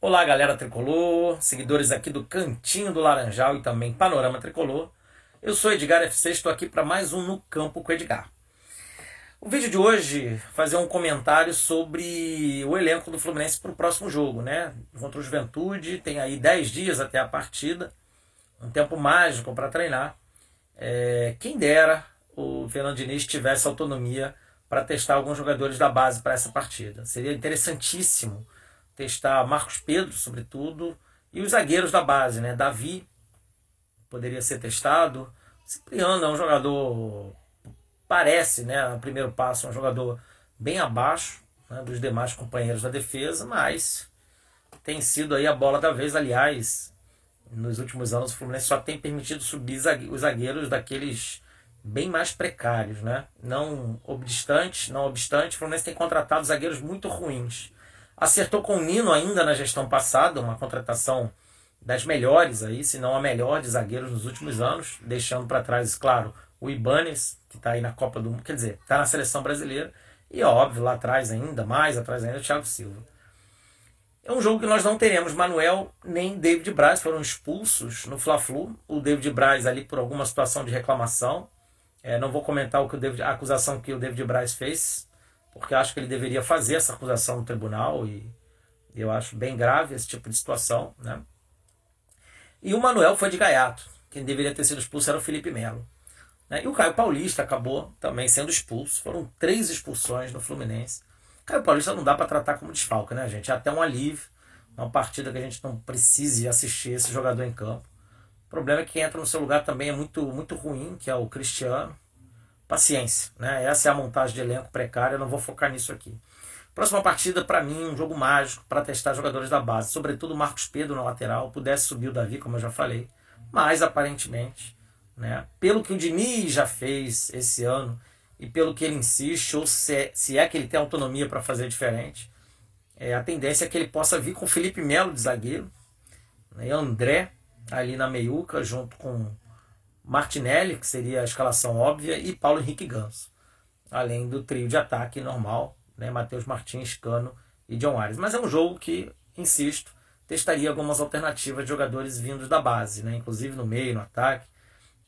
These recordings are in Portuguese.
Olá, galera tricolor, seguidores aqui do Cantinho do Laranjal e também Panorama Tricolor. Eu sou Edgar FC, estou aqui para mais um No Campo com Edgar. O vídeo de hoje fazer um comentário sobre o elenco do Fluminense para o próximo jogo, né? Contra o Juventude, tem aí 10 dias até a partida, um tempo mágico para treinar. É, quem dera o Fernando Diniz tivesse autonomia para testar alguns jogadores da base para essa partida. Seria interessantíssimo testar Marcos Pedro, sobretudo, e os zagueiros da base, né? Davi poderia ser testado. Cipriano é um jogador, parece, né, no primeiro passo, um jogador bem abaixo né, dos demais companheiros da defesa, mas tem sido aí a bola da vez. Aliás, nos últimos anos o Fluminense só tem permitido subir os zagueiros daqueles bem mais precários, né? Não obstante, não obstante, o Fluminense tem contratado zagueiros muito ruins. Acertou com o Nino ainda na gestão passada, uma contratação das melhores aí, se não a melhor de zagueiros nos últimos anos, deixando para trás, claro, o Ibanes, que está aí na Copa do Mundo, quer dizer, está na seleção brasileira, e óbvio, lá atrás ainda, mais atrás ainda, o Thiago Silva. É um jogo que nós não teremos Manuel nem David Braz, foram expulsos no Fla-Flu. O David Braz ali por alguma situação de reclamação. É, não vou comentar o que o David, a acusação que o David Braz fez, porque acho que ele deveria fazer essa acusação no tribunal e eu acho bem grave esse tipo de situação, né? E o Manuel foi de gaiato. Quem deveria ter sido expulso era o Felipe Melo. Né? E o Caio Paulista acabou também sendo expulso. Foram três expulsões no Fluminense. Caio Paulista não dá para tratar como desfalque, né, gente? É até um alívio. Uma partida que a gente não precise assistir esse jogador em campo. O problema é que entra no seu lugar também é muito, muito ruim, que é o Cristiano paciência. Né? Essa é a montagem de elenco precária, eu não vou focar nisso aqui. Próxima partida, para mim, um jogo mágico para testar jogadores da base, sobretudo Marcos Pedro na lateral, pudesse subir o Davi, como eu já falei, mas aparentemente, né, pelo que o Diniz já fez esse ano e pelo que ele insiste, ou se é, se é que ele tem autonomia para fazer diferente, é, a tendência é que ele possa vir com Felipe Melo de zagueiro, né, André ali na meiuca, junto com Martinelli, que seria a escalação óbvia, e Paulo Henrique Ganso. Além do trio de ataque normal, né, Matheus Martins, Cano e John Ares. Mas é um jogo que, insisto, testaria algumas alternativas de jogadores vindos da base, né, inclusive no meio, no ataque.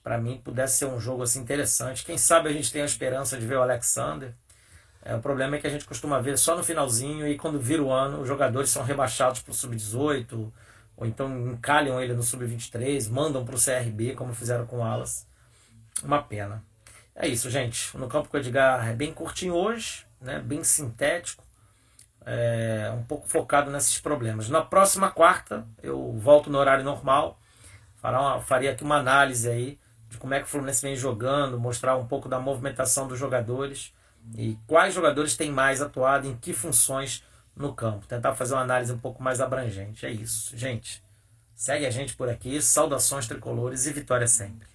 Para mim, pudesse ser um jogo assim interessante. Quem sabe a gente tem a esperança de ver o Alexander. É, o problema é que a gente costuma ver só no finalzinho e quando vira o ano, os jogadores são rebaixados para o sub-18 ou então encalham ele no sub-23, mandam para o CRB, como fizeram com o Alas. Uma pena. É isso, gente. No campo com o Edgar é bem curtinho hoje, né? bem sintético, é, um pouco focado nesses problemas. Na próxima quarta, eu volto no horário normal, uma, faria aqui uma análise aí de como é que o Fluminense vem jogando, mostrar um pouco da movimentação dos jogadores e quais jogadores têm mais atuado, em que funções no campo. Tentar fazer uma análise um pouco mais abrangente. É isso, gente. Segue a gente por aqui. Saudações tricolores e vitória sempre.